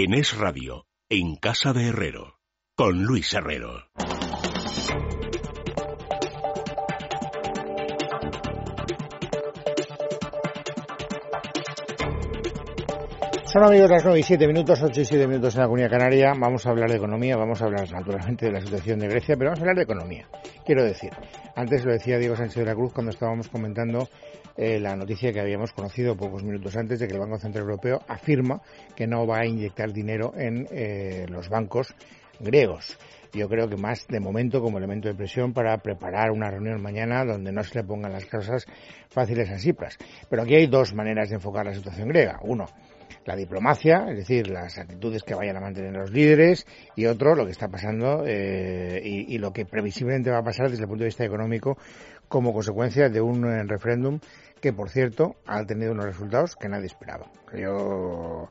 en Es Radio, en Casa de Herrero, con Luis Herrero. Son amigos las 9 y 7 minutos, 8 y 7 minutos en la Comunidad Canaria. Vamos a hablar de economía, vamos a hablar naturalmente de la situación de Grecia, pero vamos a hablar de economía. Quiero decir, antes lo decía Diego Sánchez de la Cruz cuando estábamos comentando eh, la noticia que habíamos conocido pocos minutos antes de que el Banco Central Europeo afirma que no va a inyectar dinero en eh, los bancos griegos yo creo que más de momento como elemento de presión para preparar una reunión mañana donde no se le pongan las cosas fáciles a Cipras. Pero aquí hay dos maneras de enfocar la situación griega. Uno, la diplomacia, es decir, las actitudes que vayan a mantener los líderes, y otro, lo que está pasando eh, y, lo que previsiblemente va a pasar desde el punto de vista económico como consecuencia de un eh, referéndum que, por cierto, ha tenido unos resultados que nadie esperaba. Yo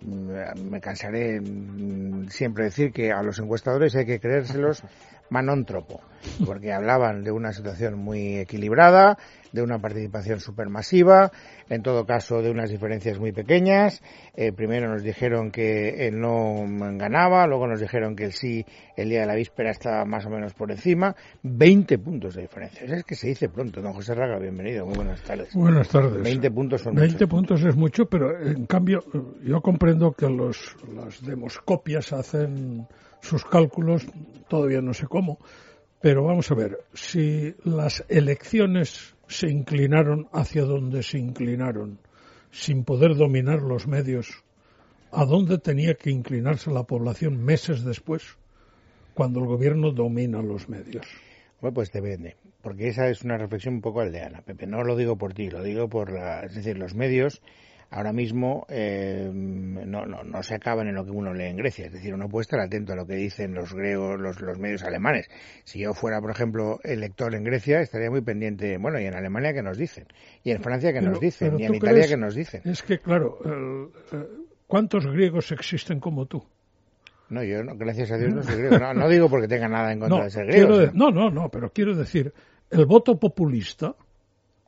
mm, me cansaré mm, siempre decir que a los encuestadores hay que creérselos manóntropo, porque hablaban de una situación muy equilibrada, de una participación supermasiva, en todo caso de unas diferencias muy pequeñas. Eh, primero nos dijeron que el no ganaba, luego nos dijeron que el sí el día de la víspera estaba más o menos por encima. 20 puntos de diferencia. Es que se dice pronto. Don José Raga, bienvenido. Muy buenas tardes. Buenas tardes. 20 puntos son 20 puntos es mucho, pero en cambio yo comprendo que los, las demoscopias hacen sus cálculos, todavía no sé cómo, pero vamos a ver, si las elecciones se inclinaron hacia donde se inclinaron, sin poder dominar los medios, ¿a dónde tenía que inclinarse la población meses después, cuando el gobierno domina los medios? Bueno, pues depende, porque esa es una reflexión un poco aldeana, Pepe. No lo digo por ti, lo digo por, la, es decir, los medios ahora mismo eh, no, no, no, se acaban en lo que uno lee en Grecia. Es decir, uno puede estar atento a lo que dicen los griegos, los, los medios alemanes. Si yo fuera, por ejemplo, el lector en Grecia, estaría muy pendiente, bueno, y en Alemania que nos dicen, y en Francia que Pero- nos dicen, y en ¿tú Italia que nos dicen. Es que, claro, eh, ¿cuántos griegos existen como tú? No, yo, no, gracias a Dios, no soy griego. No, no digo porque tenga nada en contra No, de ser griego. quiero no, no, no, pero quiero decir, el voto populista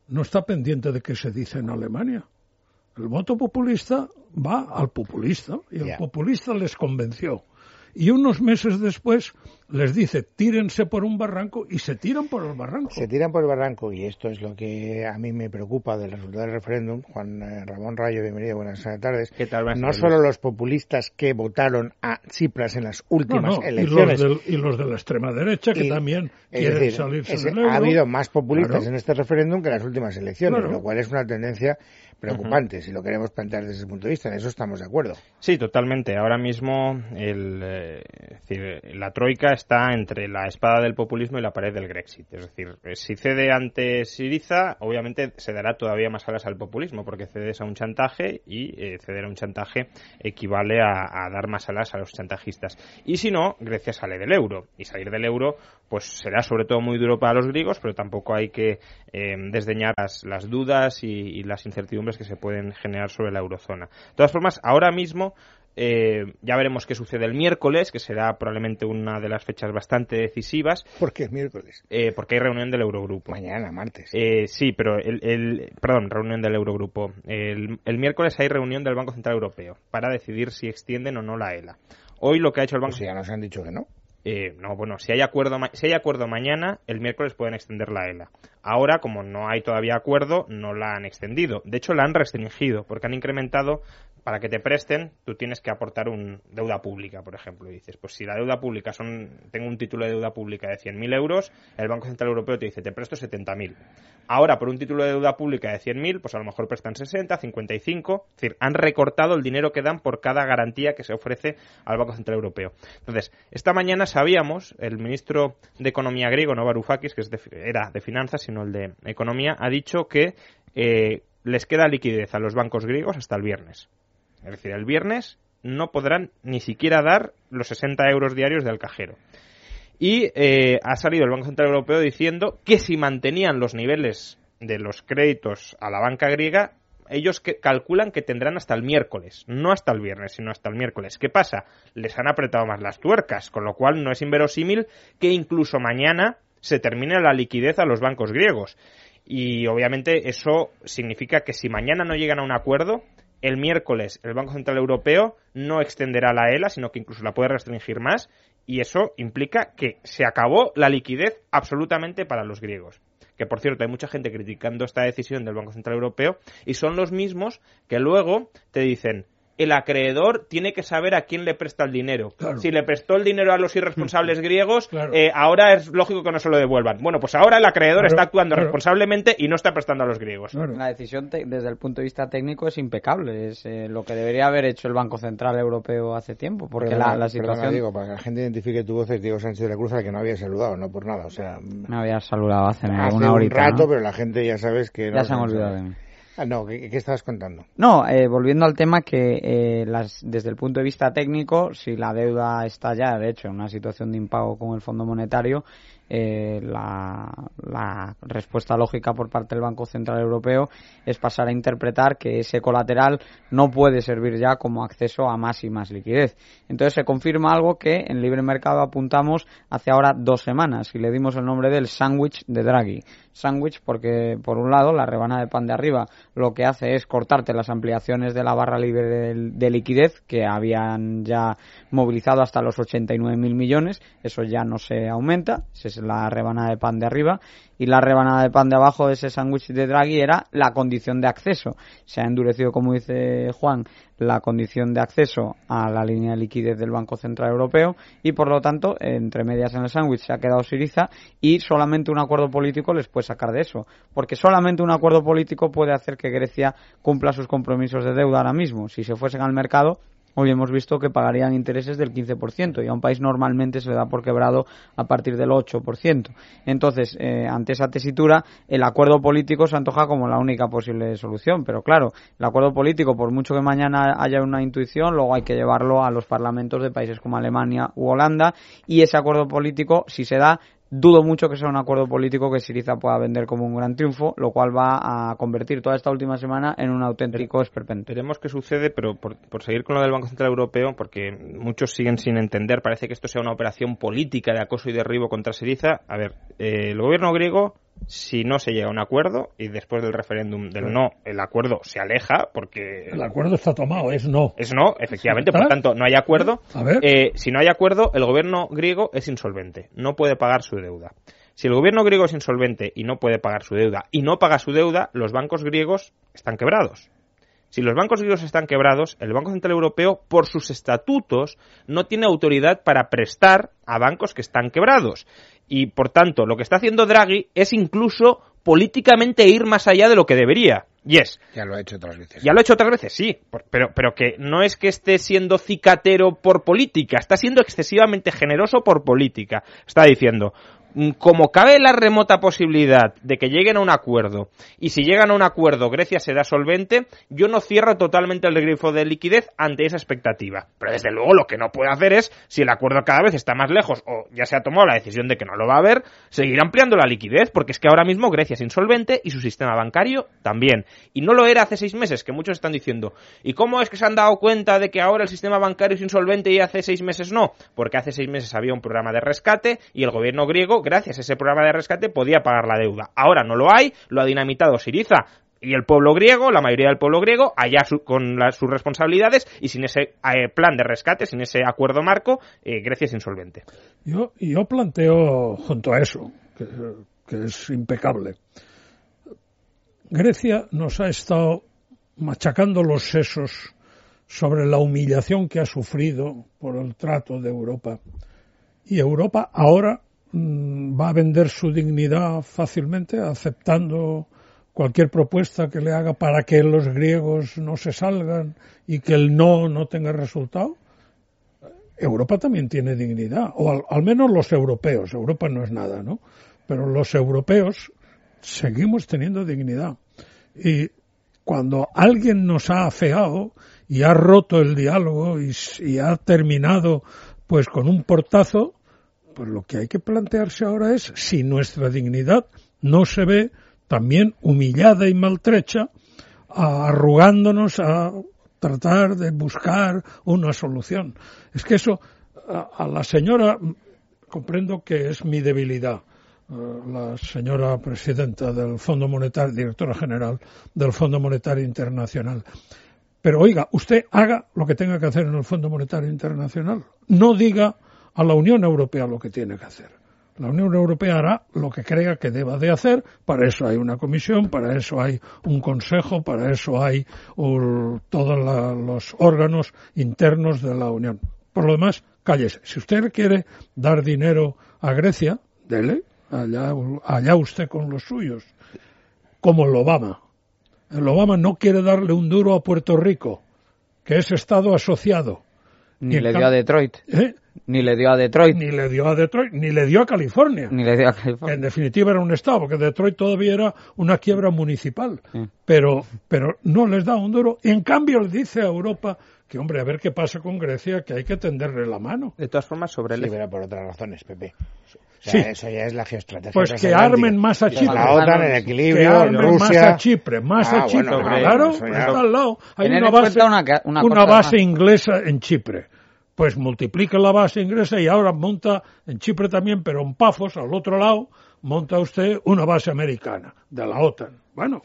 no está pendiente de qué se dice en Alemania. El voto populista va al populista y el populista les convenció. Y unos meses después les dice, tírense por un barranco y se tiran por el barranco. Se tiran por el barranco y esto es lo que a mí me preocupa del resultado del referéndum. Juan eh, Ramón Rayo, bienvenido, buenas tardes. ¿Qué tal? Buenas No solo los populistas que votaron a Tsipras en las No, últimas no, y, los elecciones. del- y los de la extrema derecha que Y- también es quieren decir, salirse es- del euro. ha habido más populistas Claro. en este referéndum que en las últimas elecciones, Claro. lo cual es una tendencia preocupante si lo queremos plantear desde ese punto de vista. En eso estamos de acuerdo. Sí, totalmente. Ahora mismo el, eh, decir, la troika está entre la espada del populismo y la pared del Grexit. Es decir, eh, si cede ante Siriza, obviamente se dará todavía más alas al populismo, porque cedes a un chantaje y eh, ceder a un chantaje equivale a, dar más alas a los chantajistas. Y si no, Grecia sale del euro. Y salir del euro, pues será sobre todo muy duro para los griegos, pero tampoco hay que eh, desdeñar las, las dudas y las incertidumbres que se pueden generar sobre la eurozona. De todas formas, ahora mismo eh, ya veremos qué sucede el miércoles, que será probablemente una de las fechas bastante decisivas, Porque es miércoles. eh, porque hay reunión del Eurogrupo. Mañana, martes. Eh, sí, pero el, el- perdón, reunión del Eurogrupo. El, el miércoles hay reunión del Banco Central Europeo para decidir si extienden o no la ELA. Hoy lo que ha hecho el Banco Pues ya nos han dicho que no. eh, no, bueno, si hay acuerdo si hay acuerdo mañana, el miércoles pueden extender la ELA. Ahora, como no hay todavía acuerdo, no la han extendido. De hecho, la han restringido porque han incrementado para que te presten, tú tienes que aportar un deuda pública, por ejemplo. Y dices, pues si la deuda pública son, tengo un título de deuda pública de 100.000 euros, el Banco Central Europeo te dice, te presto 70.000. Ahora, por un título de deuda pública de 100.000, pues a lo mejor prestan 60, 55. Es decir, han recortado el dinero que dan por cada garantía que se ofrece al Banco Central Europeo. Entonces, esta mañana sabíamos, el ministro de Economía griego, no Varoufakis, que es de- era de finanzas, sino el de Economía, ha dicho que eh, les queda liquidez a los bancos griegos hasta el viernes. Es decir, el viernes no podrán ni siquiera dar los 60 euros diarios del cajero. Y eh, ha salido el Banco Central Europeo diciendo que si mantenían los niveles de los créditos a la banca griega, ellos que calculan que tendrán hasta el miércoles, no hasta el viernes, sino hasta el miércoles. ¿Qué pasa? Les han apretado más las tuercas, con lo cual no es inverosímil que incluso mañana se termine la liquidez a los bancos griegos. Y obviamente eso significa que si mañana no llegan a un acuerdo, el miércoles el Banco Central Europeo no extenderá la ELA, sino que incluso la puede restringir más, y eso implica que se acabó la liquidez absolutamente para los griegos. Que por cierto hay mucha gente criticando esta decisión del Banco Central Europeo, y son los mismos que luego te dicen, el acreedor tiene que saber a quién le presta el dinero. Si le prestó el dinero a los irresponsables griegos, eh, ahora es lógico que no se lo devuelvan. Bueno, pues ahora el acreedor está actuando responsablemente y no está prestando a los griegos. La decisión desde el punto de vista técnico es impecable. Es eh, lo que debería haber hecho el Banco Central Europeo hace tiempo. Porque la, situación. digo, para que la gente identifique tu voz es Diego Sánchez de la Cruz, al que no había saludado, no por nada. O sea, me había saludado hace, hace una horita. un rato, pero la gente ya sabes que. Ya se han olvidado de mí. Ah, no, ¿qué, estabas contando? No, eh, volviendo al tema que eh, las, desde el punto de vista técnico, si la deuda está ya, de hecho, en una situación de impago con el Fondo Monetario, eh, la, respuesta lógica por parte del Banco Central Europeo es pasar a interpretar que ese colateral no puede servir ya como acceso a más y más liquidez. Entonces se confirma algo que en libre mercado apuntamos hace ahora dos semanas y le dimos el nombre del sándwich de Draghi. Sándwich porque, por un lado, la rebanada de pan de arriba lo que hace es cortarte las ampliaciones de la barra libre de, de liquidez que habían ya movilizado hasta los 89.000 millones. Eso ya no se aumenta. Se la rebanada de pan de arriba, y la rebanada de pan de abajo de ese sándwich de Draghi era la condición de acceso. Se ha endurecido, como dice Juan, la condición de acceso a la línea de liquidez del Banco Central Europeo y, por lo tanto, entre medias en el sándwich se ha quedado Siriza y solamente un acuerdo político les puede sacar de eso. Porque solamente un acuerdo político puede hacer que Grecia cumpla sus compromisos de deuda ahora mismo. Si se fuesen al mercado, Hoy hemos visto que pagarían intereses del 15% y a un país normalmente se le da por quebrado a partir del 8%. Entonces, eh, ante esa tesitura, el acuerdo político se antoja como la única posible solución. Pero claro, el acuerdo político, por mucho que mañana haya una intuición, luego hay que llevarlo a los parlamentos de países como Alemania u Holanda y ese acuerdo político, si se da, Dudo mucho que sea un acuerdo político que Siriza pueda vender como un gran triunfo, lo cual va a convertir toda esta última semana en un auténtico esperpento. Veremos qué sucede, pero por, seguir con lo del Banco Central Europeo, porque muchos siguen sin entender, parece que esto sea una operación política de acoso y derribo contra Siriza. A ver, eh, el gobierno griego si no se llega a un acuerdo y después del referéndum del no, el acuerdo se aleja porque... El acuerdo está tomado, es no. Es no, efectivamente, por tanto, no hay acuerdo. Eh, si no hay acuerdo, el gobierno griego es insolvente, no puede pagar su deuda. Si el gobierno griego es insolvente y no puede pagar su deuda y no paga su deuda, los bancos griegos están quebrados. Si los bancos griegos están quebrados, el Banco Central Europeo, por sus estatutos, no tiene autoridad para prestar a bancos que están quebrados. Y, por tanto, lo que está haciendo Draghi es incluso políticamente ir más allá de lo que debería. Y es. Ya lo ha hecho otras veces. Ya lo ha hecho otras veces, sí. Pero, pero que no es que esté siendo cicatero por política, está siendo excesivamente generoso por política. Está diciendo, como cabe la remota posibilidad de que lleguen a un acuerdo y si llegan a un acuerdo Grecia será solvente, yo no cierro totalmente el grifo de liquidez ante esa expectativa. Pero desde luego lo que no puede hacer es, si el acuerdo cada vez está más lejos o ya se ha tomado la decisión de que no lo va a haber, seguir ampliando la liquidez porque es que ahora mismo Grecia es insolvente y su sistema bancario también. Y no lo era hace seis meses, que muchos están diciendo. ¿Y cómo es que se han dado cuenta de que ahora el sistema bancario es insolvente y hace seis meses no? Porque hace seis meses había un programa de rescate y el gobierno griego gracias a ese programa de rescate, podía pagar la deuda. Ahora no lo hay, lo ha dinamitado Siriza y el pueblo griego, la mayoría del pueblo griego, allá con sus responsabilidades y sin ese eh, plan de rescate, sin ese acuerdo marco, eh, Grecia es insolvente. Yo, planteo junto a eso, que, es impecable. Grecia nos ha estado machacando los sesos sobre la humillación que ha sufrido por el trato de Europa. Y Europa ahora va a vender su dignidad fácilmente aceptando cualquier propuesta que le haga para que los griegos no se salgan y que el no no tenga resultado. Europa también tiene dignidad, o al, menos los europeos. Europa no es nada, ¿no? Pero los europeos seguimos teniendo dignidad. Y cuando alguien nos ha afeado y ha roto el diálogo y, y ha terminado pues con un portazo, pues lo que hay que plantearse ahora es si nuestra dignidad no se ve también humillada y maltrecha, arrugándonos a tratar de buscar una solución. Es que eso a, la señora comprendo que es mi debilidad la señora presidenta del Fondo Monetario, directora general del Fondo Monetario Internacional. Pero oiga, usted haga lo que tenga que hacer en el Fondo Monetario Internacional. No diga a la Unión Europea lo que tiene que hacer. La Unión Europea hará lo que crea que deba de hacer. Para eso hay una comisión, para eso hay un consejo, para eso hay todos los órganos internos de la Unión. Por lo demás, cállese. Si usted quiere dar dinero a Grecia, dele. Allá, allá usted con los suyos. Como el Obama. El Obama no quiere darle un duro a Puerto Rico, que es Estado asociado. Ni le dio a Detroit. ¿Eh? Ni le dio a Detroit. Ni le dio a Detroit, ni le dio a California. Ni le dio a California. En definitiva era un estado, porque Detroit todavía era una quiebra municipal. Pero, pero no les da un duro. En cambio, le dice a Europa que, hombre, a ver qué pasa con Grecia, que hay que tenderle la mano. De todas formas, sobre el... Sí, pero por otras razones, Pepe. sí. Eso ya es la geoestrategia. Pues que armen más a Chipre. La OTAN en equilibrio, que armen Rusia... más a Chipre, más ah, a Chipre. Bueno, claro, está al lado. Hay una base, una, una, una base inglesa en Chipre pues multiplica la base inglesa y ahora monta en Chipre también, pero en Pafos, al otro lado, monta usted una base americana de la OTAN. Bueno.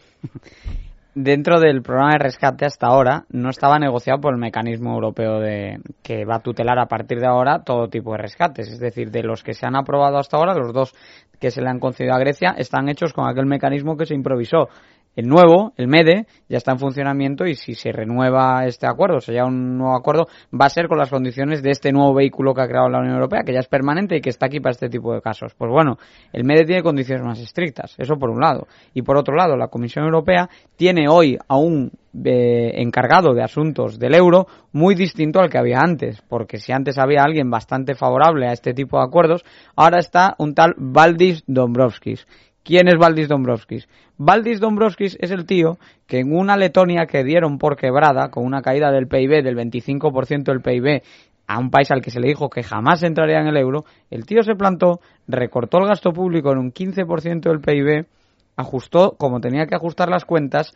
Dentro del programa de rescate hasta ahora no estaba negociado por el mecanismo europeo de que va a tutelar a partir de ahora todo tipo de rescates, es decir, de los que se han aprobado hasta ahora, los dos que se le han concedido a Grecia están hechos con aquel mecanismo que se improvisó el nuevo, el MEDE, ya está en funcionamiento y si se renueva este acuerdo, o sea, un nuevo acuerdo, va a ser con las condiciones de este nuevo vehículo que ha creado la Unión Europea, que ya es permanente y que está aquí para este tipo de casos. Pues bueno, el MEDE tiene condiciones más estrictas, eso por un lado. Y por otro lado, la Comisión Europea tiene hoy a un eh, encargado de asuntos del euro muy distinto al que había antes, porque si antes había alguien bastante favorable a este tipo de acuerdos, ahora está un tal Valdis Dombrovskis ¿Quién es Valdis Dombrovskis? Valdis Dombrovskis es el tío que en una Letonia que dieron por quebrada, con una caída del PIB del 25% del PIB, a un país al que se le dijo que jamás entraría en el euro, el tío se plantó, recortó el gasto público en un 15% del PIB, ajustó como tenía que ajustar las cuentas,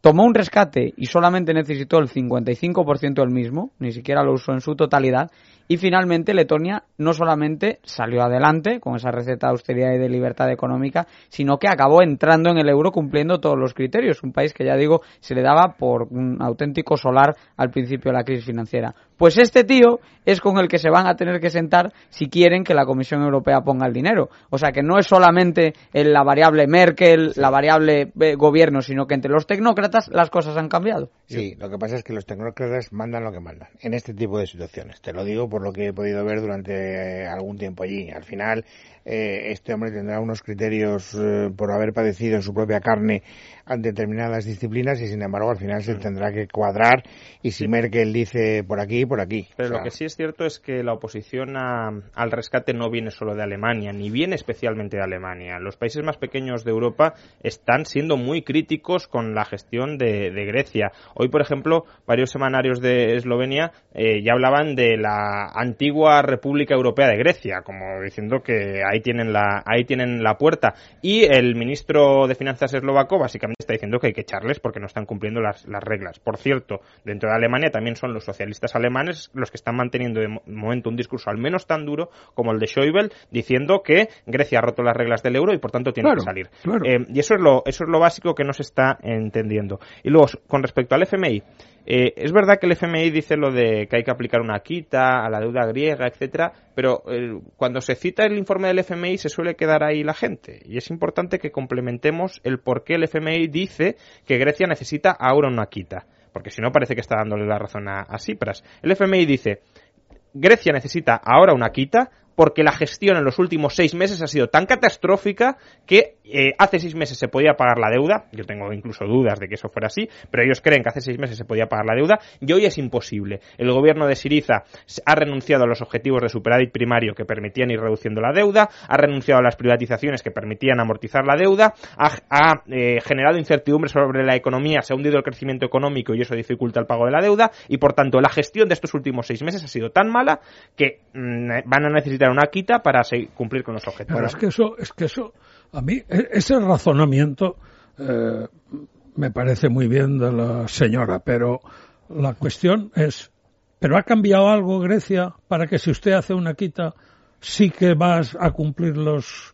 tomó un rescate y solamente necesitó el 55% del mismo, ni siquiera lo usó en su totalidad, y finalmente Letonia no solamente salió adelante con esa receta de austeridad y de libertad económica, sino que acabó entrando en el euro cumpliendo todos los criterios. Un país que ya digo se le daba por un auténtico solar al principio de la crisis financiera. Pues este tío es con el que se van a tener que sentar si quieren que la Comisión Europea ponga el dinero. O sea que no es solamente la variable Merkel, la variable eh, gobierno, sino que entre los tecnócratas las cosas han cambiado. Sí, lo que pasa es que los tecnócratas mandan lo que mandan en este tipo de situaciones. Te lo digo por lo que he podido ver durante algún tiempo allí. Al final, eh, este hombre tendrá unos criterios eh, por haber padecido en su propia carne determinadas disciplinas y sin embargo al final se tendrá que cuadrar y si Merkel dice por aquí, por aquí. Pero O sea, lo que sí es cierto es que la oposición a- al rescate no viene solo de Alemania, ni viene especialmente de Alemania. Los países más pequeños de Europa están siendo muy críticos con la gestión de, de Grecia. Hoy, por ejemplo, varios semanarios de Eslovenia eh, ya hablaban de la antigua República Europea de Grecia, como diciendo que ahí tienen la, ahí tienen la puerta. Y el ministro de Finanzas eslovaco básicamente está diciendo que hay que echarles porque no están cumpliendo las, las reglas. Por cierto, dentro de Alemania también son los socialistas alemanes los que están manteniendo de mo- momento un discurso al menos tan duro como el de Schäuble, diciendo que Grecia ha roto las reglas del euro y por tanto tiene Claro, que salir. claro. Eh, y eso es lo eso es lo básico que no se está entendiendo. Y luego, con respecto al FMI, eh, es verdad que el FMI dice lo de que hay que aplicar una quita a la deuda griega, etcétera, pero cuando se cita el informe del FMI se suele quedar ahí la gente y es importante que complementemos el por qué el FMI dice que Grecia necesita ahora una quita, porque si no parece que está dándole la razón a, a Tsipras. El FMI dice Grecia necesita ahora una quita porque la gestión en los últimos seis meses ha sido tan catastrófica que eh, hace seis meses se podía pagar la deuda. Yo tengo incluso dudas de que eso fuera así, pero ellos creen que hace seis meses se podía pagar la deuda y hoy es imposible. El gobierno de Siriza ha renunciado a los objetivos de superávit primario que permitían ir reduciendo la deuda, ha renunciado a las privatizaciones que permitían amortizar la deuda, ha, eh, generado incertidumbre sobre la economía, se ha hundido el crecimiento económico y eso dificulta el pago de la deuda y por tanto la gestión de estos últimos seis meses ha sido tan mala que mm, van a necesitar una quita para cumplir con los objetivos. Es que eso, es que eso, a mí, e- ese razonamiento eh, me parece muy bien de la señora, pero la cuestión es, ¿pero ha cambiado algo Grecia para que si usted hace una quita sí que vas a cumplir los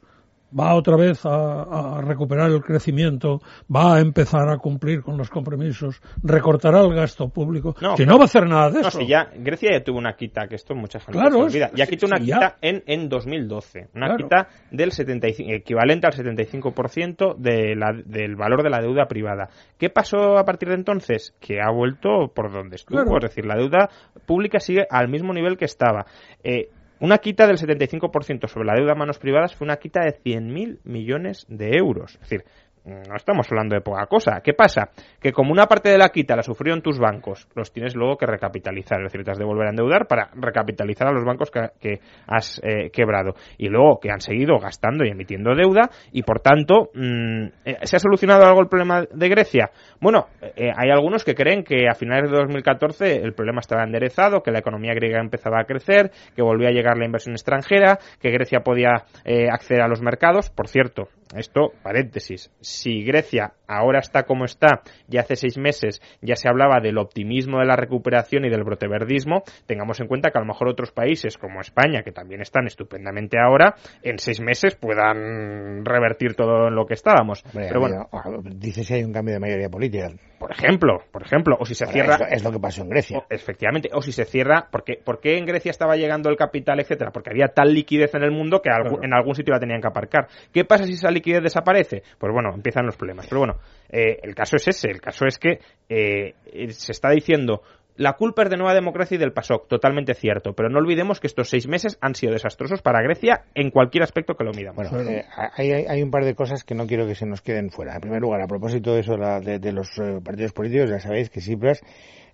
va otra vez a, recuperar el crecimiento, va a empezar a cumplir con los compromisos, recortará el gasto público. No, si no va a hacer nada de eso. Si ya, Grecia ya tuvo una quita, que esto mucha gente claro, se olvida. Ya quitó una quita en, en 2012. Una quita del 75, equivalente al 75% de la, del valor de la deuda privada. ¿Qué pasó a partir de entonces? Que ha vuelto por donde estuvo. Es decir, la deuda pública sigue al mismo nivel que estaba. Eh, una quita del 75% sobre la deuda a manos privadas fue una quita de 100.000 millones de euros. Es decir, no estamos hablando de poca cosa. ¿Qué pasa? Que como una parte de la quita la sufrieron tus bancos, los tienes luego que recapitalizar, es decir, te has de volver a endeudar para recapitalizar a los bancos que, has eh, quebrado. Y luego que han seguido gastando y emitiendo deuda y por tanto, mm, eh, ¿se ha solucionado algo el problema de Grecia? Bueno, eh, hay algunos que creen que a finales de 2014 el problema estaba enderezado, que la economía griega empezaba a crecer, que volvía a llegar la inversión extranjera, que Grecia podía acceder a los mercados. Por cierto, esto, paréntesis, si Grecia ahora está como está y hace seis meses ya se hablaba del optimismo de la recuperación y del broteverdismo, tengamos en cuenta que a lo mejor otros países como España, que también están estupendamente ahora, en seis meses puedan revertir todo en lo que estábamos. Pero bueno, dice si hay un cambio de mayoría política. Por ejemplo, por ejemplo, o si se cierra... Es, lo que pasó en Grecia. efectivamente, o si se cierra, porque ¿por qué en Grecia estaba llegando el capital, etcétera? Porque había tal liquidez en el mundo que en algún sitio la tenían que aparcar. ¿Qué pasa si esa liquidez desaparece? Pues bueno, empiezan los problemas. Pero bueno, eh, el caso es ese, el caso es que eh, se está diciendo la culpa es de Nueva Democracia y del PASOK, totalmente cierto, pero no olvidemos que estos seis meses han sido desastrosos para Grecia en cualquier aspecto que lo midamos. Bueno, eh, hay, un par de cosas que no quiero que se nos queden fuera. En primer lugar, a propósito de eso de, los partidos políticos, ya sabéis que Cipras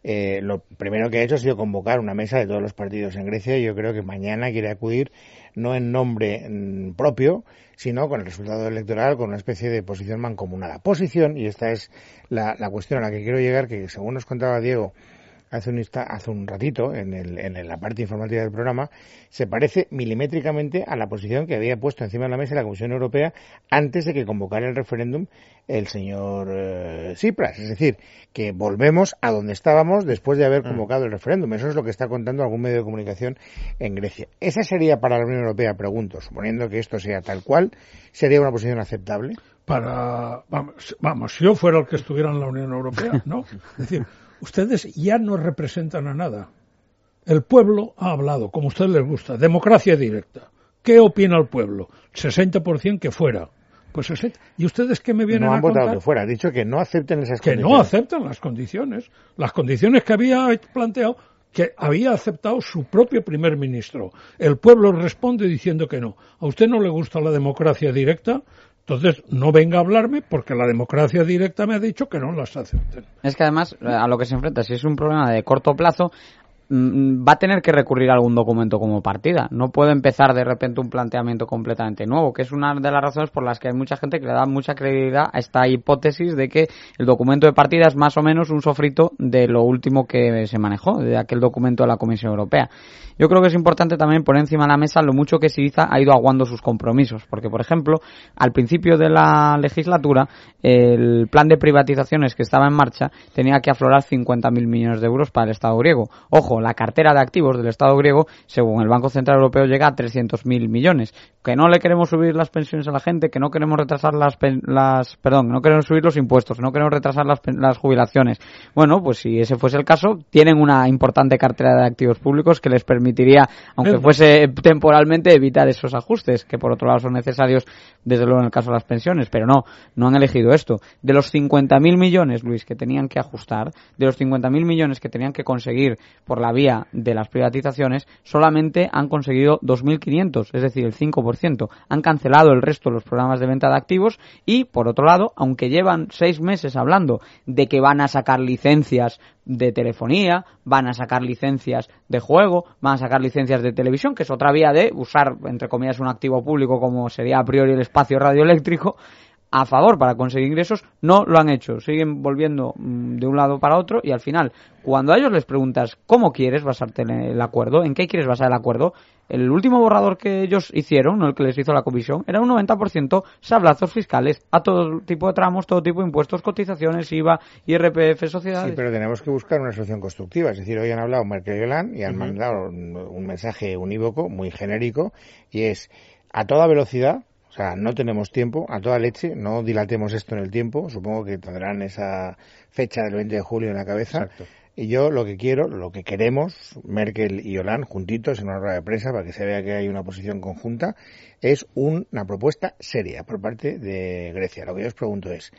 lo primero que ha hecho ha sido convocar una mesa de todos los partidos en Grecia y yo creo que mañana quiere acudir no en nombre mm, propio, sino con el resultado electoral, con una especie de posición mancomunada. Posición, y esta es la, la cuestión a la que quiero llegar, que según nos contaba Diego, hace un, hace un ratito en, el, en la parte informativa del programa, se parece milimétricamente a la posición que había puesto encima de la mesa la Comisión Europea antes de que convocara el referéndum el señor eh, Tsipras. Es decir, que volvemos a donde estábamos después de haber mm. convocado el referéndum. Eso es lo que está contando algún medio de comunicación en Grecia. ¿Esa sería para la Unión Europea, pregunto, suponiendo que esto sea tal cual, sería una posición aceptable? Para, vamos, vamos si yo fuera el que estuviera en la Unión Europea, ¿no? Es decir, ustedes ya no representan a nada. El pueblo ha hablado, como a ustedes les gusta, democracia directa. ¿Qué opina el pueblo? 60% que fuera. Pues 60. ¿Y ustedes qué me vienen no han votado que fuera, ha dicho que no acepten esas que condiciones. Que no aceptan las condiciones. Las condiciones que había planteado, que había aceptado su propio primer ministro. El pueblo responde diciendo que no. ¿A usted no le gusta la democracia directa? Entonces, no venga a hablarme porque la democracia directa me ha dicho que no las acepten. Es que además, a lo que se enfrenta, si es un problema de corto plazo, va a tener que recurrir a algún documento como partida. No puede empezar de repente un planteamiento completamente nuevo, que es una de las razones por las que hay mucha gente que le da mucha credibilidad a esta hipótesis de que el documento de partida es más o menos un sofrito de lo último que se manejó, de aquel documento de la Comisión Europea. Yo creo que es importante también poner encima de la mesa lo mucho que Siriza ha ido aguando sus compromisos, porque, por ejemplo, al principio de la legislatura, el plan de privatizaciones que estaba en marcha tenía que aflorar 50.000 millones de euros para el Estado griego. Ojo, la cartera de activos del Estado griego, según el Banco Central Europeo, llega a 300.000 millones. Que no le queremos subir las pensiones a la gente, que no queremos retrasar las, las perdón, no queremos subir los impuestos, no queremos retrasar las, las jubilaciones. Bueno, pues si ese fuese el caso, tienen una importante cartera de activos públicos que les permitiría, aunque fuese temporalmente, evitar esos ajustes, que por otro lado son necesarios, desde luego en el caso de las pensiones, pero no, no han elegido esto. De los 50.000 millones, Luis, que tenían que ajustar, de los 50.000 millones que tenían que conseguir por la vía de las privatizaciones, solamente han conseguido 2.500, es decir, el 5%. Han cancelado el resto de los programas de venta de activos y, por otro lado, aunque llevan seis meses hablando de que van a sacar licencias de telefonía, van a sacar licencias de juego, van a sacar licencias de televisión, que es otra vía de usar, entre comillas, un activo público como sería a priori el espacio radioeléctrico, a favor para conseguir ingresos, no lo han hecho. Siguen volviendo mm, de un lado para otro y al final, cuando a ellos les preguntas cómo quieres basarte en el acuerdo, en qué quieres basar el acuerdo, el último borrador que ellos hicieron, no el que les hizo la comisión, era un 90% sablazos fiscales a todo tipo de tramos, todo tipo de impuestos, cotizaciones, IVA, IRPF, sociedades. Sí, pero tenemos que buscar una solución constructiva. Es decir, hoy han hablado Merkel y Hollande y han mandado un mensaje unívoco, muy genérico, y es a toda velocidad sea, no tenemos tiempo, a toda leche, no dilatemos esto en el tiempo. Supongo que tendrán esa fecha del 20 de julio en la cabeza. Y yo lo que quiero, lo que queremos, Merkel y Hollande juntitos en una rueda de prensa para que se vea que hay una posición conjunta, es una propuesta seria por parte de Grecia. Lo que yo os pregunto es,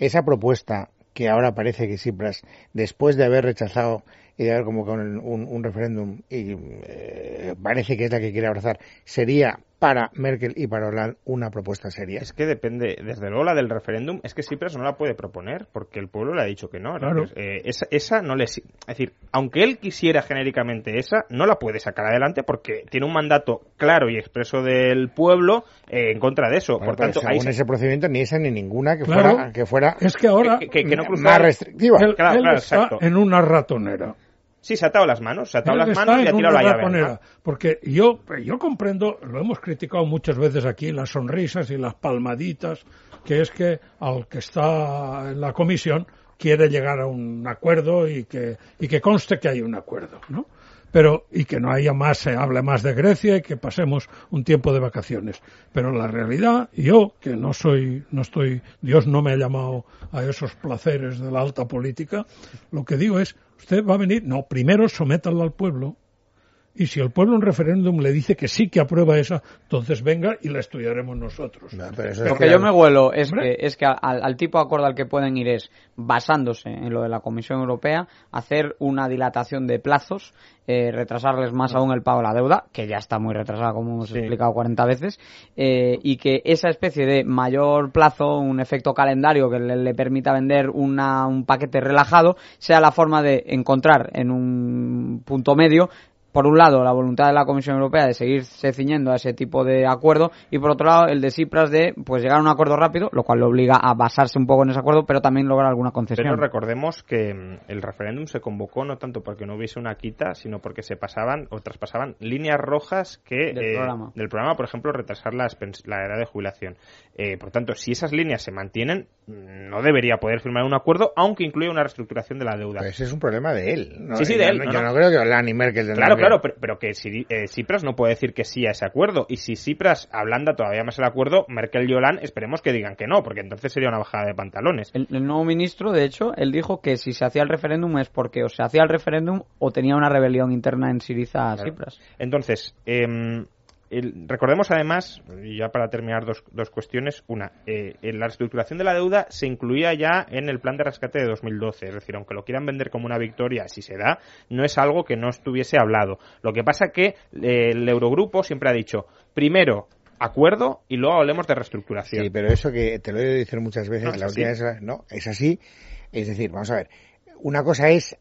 esa propuesta que ahora parece que Cipras, después de haber rechazado y de haber convocado un, un referéndum y eh, parece que es la que quiere abrazar, sería para Merkel y para Hollande una propuesta seria? Es que depende, desde luego la del referéndum, es que Tsipras no la puede proponer porque el pueblo le ha dicho que no. Eh, esa, no le, es decir, aunque él quisiera genéricamente esa, no la puede sacar adelante porque tiene un mandato claro y expreso del pueblo eh, en contra de eso. Por tanto, según ese procedimiento ni esa ni ninguna que fuera que fuera es que ahora que, no más restrictiva. en una ratonera. Sí, se ha atado las manos, se ha atado las manos y ha tirado la llave. Porque yo, yo comprendo, lo hemos criticado muchas veces aquí, las sonrisas y las palmaditas, que es que al que está en la comisión quiere llegar a un acuerdo y que, y que conste que hay un acuerdo, ¿no? Pero y que no haya más, se hable más de Grecia y que pasemos un tiempo de vacaciones. Pero la realidad, yo, que no soy, no estoy, Dios no me ha llamado a esos placeres de la alta política, lo que digo es, usted va a venir, no, primero sométalo al pueblo, y si el pueblo en referéndum le dice que sí que aprueba esa, entonces venga y la estudiaremos nosotros. Lo que yo me huelo es que, es que al, tipo de acuerdo al que pueden ir es, basándose en lo de la Comisión Europea, hacer una dilatación de plazos, eh, retrasarles más aún el pago de la deuda, que ya está muy retrasada, como hemos explicado 40 veces, eh, y que esa especie de mayor plazo, un efecto calendario que le, le permita vender una, un paquete relajado, sea la forma de encontrar en un punto medio por un lado, la voluntad de la Comisión Europea de seguirse ciñendo a ese tipo de acuerdo y por otro lado, el de Cipras de pues llegar a un acuerdo rápido, lo cual le obliga a basarse un poco en ese acuerdo, pero también lograr alguna concesión. Pero recordemos que mm, el referéndum se convocó no tanto porque no hubiese una quita, sino porque se pasaban o traspasaban líneas rojas que del, eh, programa. del programa, por ejemplo, retrasar la, la edad de jubilación. Eh, por tanto, si esas líneas se mantienen, no debería poder firmar un acuerdo, aunque incluya una reestructuración de la deuda. ese es un problema de él. ¿no? Sí, sí, de él. yo no, creo que Hollande y Merkel Claro, claro, pero, que si, eh, Cipras no puede decir que sí a ese acuerdo. Y si Cipras ablanda todavía más el acuerdo, Merkel y Hollande esperemos que digan que no, porque entonces sería una bajada de pantalones. El, nuevo ministro, de hecho, él dijo que si se hacía el referéndum es porque o se hacía el referéndum o tenía una rebelión interna en Siriza a Cipras. Entonces, eh, recordemos además, ya para terminar dos, dos cuestiones, una, eh, la reestructuración de la deuda se incluía ya en el plan de rescate de 2012, es decir, aunque lo quieran vender como una victoria, si se da, no es algo que no estuviese hablado. Lo que pasa que eh, el Eurogrupo siempre ha dicho, primero, acuerdo y luego hablemos de reestructuración. Sí, pero eso que te lo he oído decir muchas veces, no, la última vez, no, es así, es decir, vamos a ver, una cosa es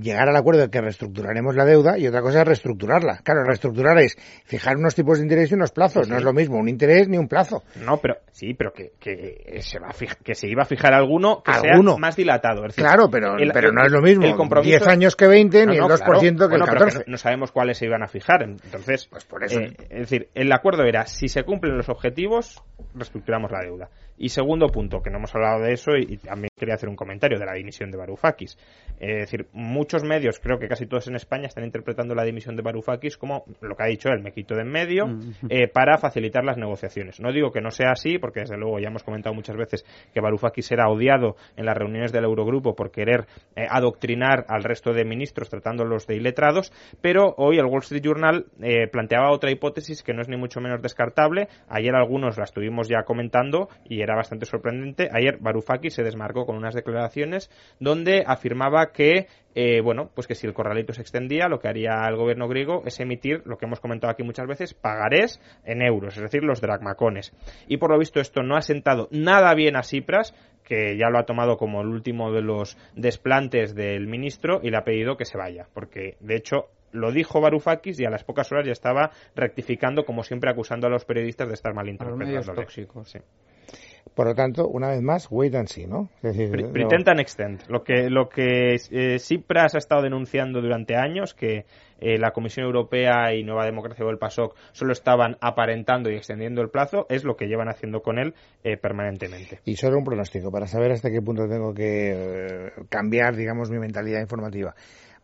llegar al acuerdo de que reestructuraremos la deuda y otra cosa es reestructurarla. Claro, reestructurar es fijar unos tipos de interés y unos plazos. No es lo mismo un interés ni un plazo. No, pero sí, pero que, que se va a que se iba a fijar alguno que sea más dilatado. claro, pero, pero no es lo mismo. El 10 años que 20 ni el 2% que el 14. no sabemos cuáles se iban a fijar. Entonces, pues por eso. Eh, es decir, el acuerdo era si se cumplen los objetivos, reestructuramos la deuda. Y segundo punto, que no hemos hablado de eso y, también quería hacer un comentario de la dimisión de Varoufakis. es decir, muchos medios, creo que casi todos en España, están interpretando la dimisión de Varoufakis como lo que ha dicho él, me quito de en medio, mm. eh, para facilitar las negociaciones. No digo que no sea así, porque desde luego ya hemos comentado muchas veces que Varoufakis era odiado en las reuniones del Eurogrupo por querer eh, adoctrinar al resto de ministros tratándolos de iletrados, pero hoy el Wall Street Journal eh, planteaba otra hipótesis que no es ni mucho menos descartable. Ayer algunos la estuvimos ya comentando y era bastante sorprendente. Ayer Varoufakis se desmarcó con unas declaraciones donde afirmaba que eh, bueno, pues que si el corralito se extendía, lo que haría el gobierno griego es emitir lo que hemos comentado aquí muchas veces, pagarés en euros, es decir, los dracmacones. Y por lo visto esto no ha sentado nada bien a Cipras, que ya lo ha tomado como el último de los desplantes del ministro y le ha pedido que se vaya, porque de hecho lo dijo Varoufakis y a las pocas horas ya estaba rectificando, como siempre, acusando a los periodistas de estar mal interpretando. Sí. Por lo tanto, una vez más, wait and see, ¿no? Es decir, Pretend and extend. Lo que, lo que eh, Cipras ha estado denunciando durante años, que eh, la Comisión Europea y Nueva Democracia o el PASOK solo estaban aparentando y extendiendo el plazo, es lo que llevan haciendo con él eh, permanentemente. Y solo un pronóstico, para saber hasta qué punto tengo que cambiar, digamos, mi mentalidad informativa.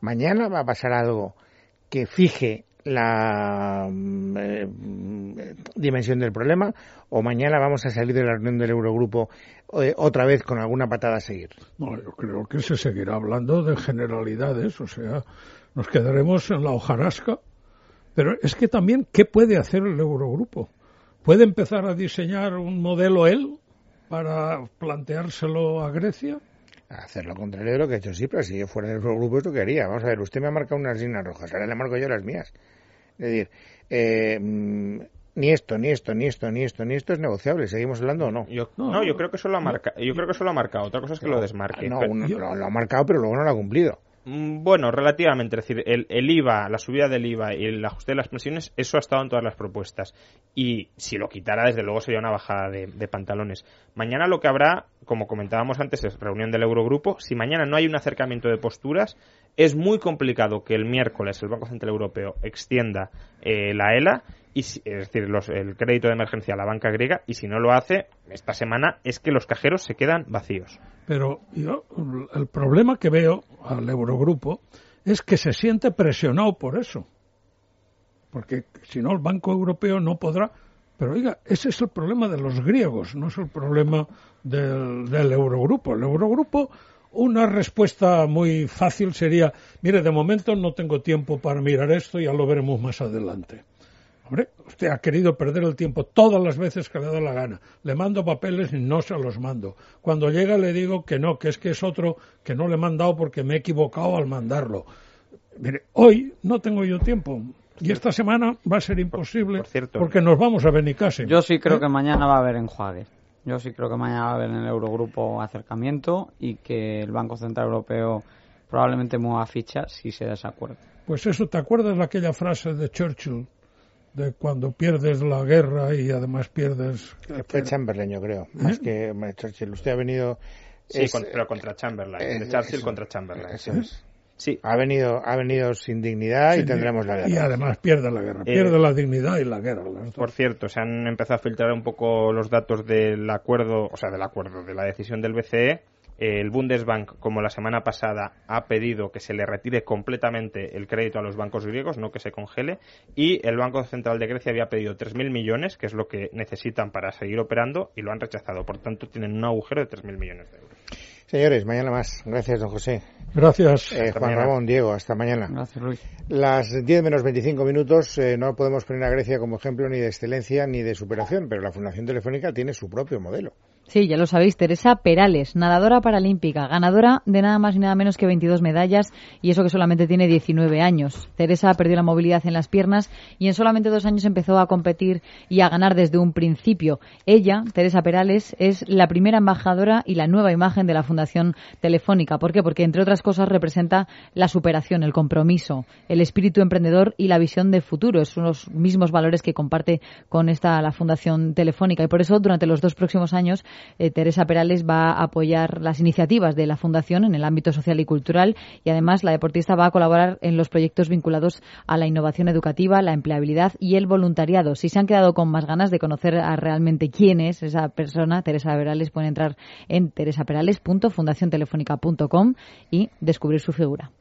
Mañana va a pasar algo que fije la mm, eh, dimensión del problema o mañana vamos a salir de la reunión del Eurogrupo eh, otra vez con alguna patada a seguir? No, yo creo que se seguirá hablando de generalidades, o sea, nos quedaremos en la hojarasca. Pero es que también, ¿qué puede hacer el Eurogrupo? ¿Puede empezar a diseñar un modelo él para planteárselo a Grecia? Hacer lo contrario de lo que ha hecho Cipras. Si yo fuera del Eurogrupo, esto que Vamos a ver, usted me ha marcado unas líneas rojas, ahora le marco yo las mías. Es decir, eh, mm, ni esto, ni esto, ni esto, ni esto, ni esto es negociable. ¿Seguimos hablando o no? Yo, no, yo creo que eso lo ha marcado. Yo creo que eso lo ha marcado. Otra cosa es que lo desmarque. No, lo, ha marcado, pero luego no lo ha cumplido. Mm, bueno, relativamente, es decir, el, el, IVA, la subida del IVA y el ajuste de las pensiones, eso ha estado en todas las propuestas. Y si lo quitara, desde luego sería una bajada de, de, pantalones. Mañana lo que habrá, como comentábamos antes, es reunión del Eurogrupo. Si mañana no hay un acercamiento de posturas, es muy complicado que el miércoles el Banco Central Europeo extienda eh, la ELA y es decir, el crédito de emergencia a la banca griega, y si no lo hace, esta semana es que los cajeros se quedan vacíos. Pero yo, el problema que veo al Eurogrupo es que se siente presionado por eso. Porque si no, el Banco Europeo no podrá. Pero oiga, ese es el problema de los griegos, no es el problema del, del Eurogrupo. El Eurogrupo, una respuesta muy fácil sería: mire, de momento no tengo tiempo para mirar esto, ya lo veremos más adelante. Hombre, usted ha querido perder el tiempo todas las veces que le da la gana. Le mando papeles y no se los mando. Cuando llega le digo que no, que es que es otro que no le he mandado porque me he equivocado al mandarlo. Mire, hoy no tengo yo tiempo. Y esta semana va a ser imposible porque nos vamos a Benicase. Yo sí creo ¿Eh? que mañana va a haber enjuague. Yo sí creo que mañana va a haber en el Eurogrupo acercamiento y que el Banco Central Europeo probablemente mueva ficha si se desacuerda. Pues eso, ¿te acuerdas de aquella frase de Churchill? De cuando pierdes la guerra y además pierdes... Fue Chamberlain, yo creo, más que Churchill. Usted ha venido... Sí, pero contra Chamberlain, de Churchill contra Chamberlain. Sí. Ha venido, ha venido sin dignidad y tendremos la guerra. Y además pierde la guerra, pierde eh, la dignidad y la guerra. Por cierto, se han empezado a filtrar un poco los datos del acuerdo, o sea, del acuerdo, de la decisión del BCE el Bundesbank, como la semana pasada, ha pedido que se le retire completamente el crédito a los bancos griegos, no que se congele, y el Banco Central de Grecia había pedido 3.000 millones, que es lo que necesitan para seguir operando, y lo han rechazado. Por tanto, tienen un agujero de 3.000 millones de euros. Señores, mañana más. Gracias, don José. Gracias. Eh, Juan Ramón, Diego, hasta mañana. Gracias, Luis. Las 10 menos 25 minutos eh, no podemos poner a Grecia como ejemplo ni de excelencia ni de superación, pero la Fundación Telefónica tiene su propio modelo. Sí, ya lo sabéis, Teresa Perales, nadadora paralímpica, ganadora de nada más y nada menos que 22 medallas y eso que solamente tiene 19 años. Teresa perdió la movilidad en las piernas y en solamente dos años empezó a competir y a ganar desde un principio. Ella, Teresa Perales, es la primera embajadora y la nueva imagen de la Fundación Telefónica. ¿Por qué? Porque entre otras cosas representa la superación, el compromiso, el espíritu emprendedor y la visión de futuro. Son los mismos valores que comparte con esta la Fundación Telefónica y por eso durante los dos próximos años eh, Teresa Perales va a apoyar las iniciativas de la Fundación en el ámbito social y cultural y además la deportista va a colaborar en los proyectos vinculados a la innovación educativa, la empleabilidad y el voluntariado. Si se han quedado con más ganas de conocer a realmente quién es esa persona, Teresa Perales, pueden entrar en teresaperales.fundaciontelefónica.com y descubrir su figura.